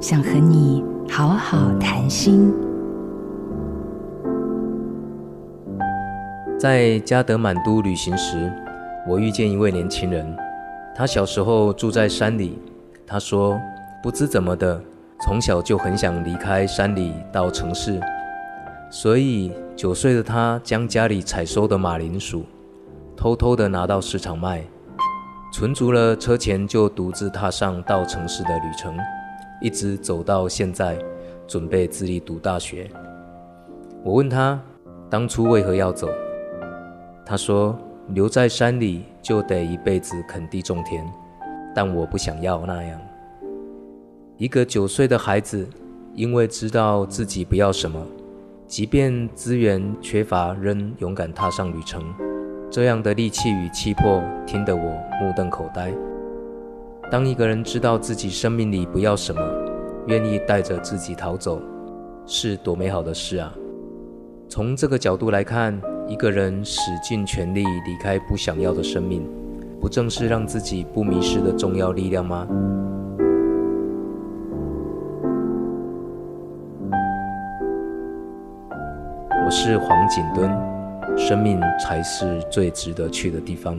想和你好好谈心。在加德满都旅行时，我遇见一位年轻人。他小时候住在山里，他说不知怎么的，从小就很想离开山里到城市，所以九岁的他将家里采收的马铃薯偷偷的拿到市场卖，存足了车钱，就独自踏上到城市的旅程，一直走到现在，准备自立读大学。我问他当初为何要走，他说。留在山里就得一辈子垦地种田，但我不想要那样。一个九岁的孩子，因为知道自己不要什么，即便资源缺乏，仍勇敢踏上旅程。这样的力气与气魄，听得我目瞪口呆。当一个人知道自己生命里不要什么，愿意带着自己逃走，是多美好的事啊！从这个角度来看。一个人使尽全力离开不想要的生命，不正是让自己不迷失的重要力量吗？我是黄景敦，生命才是最值得去的地方。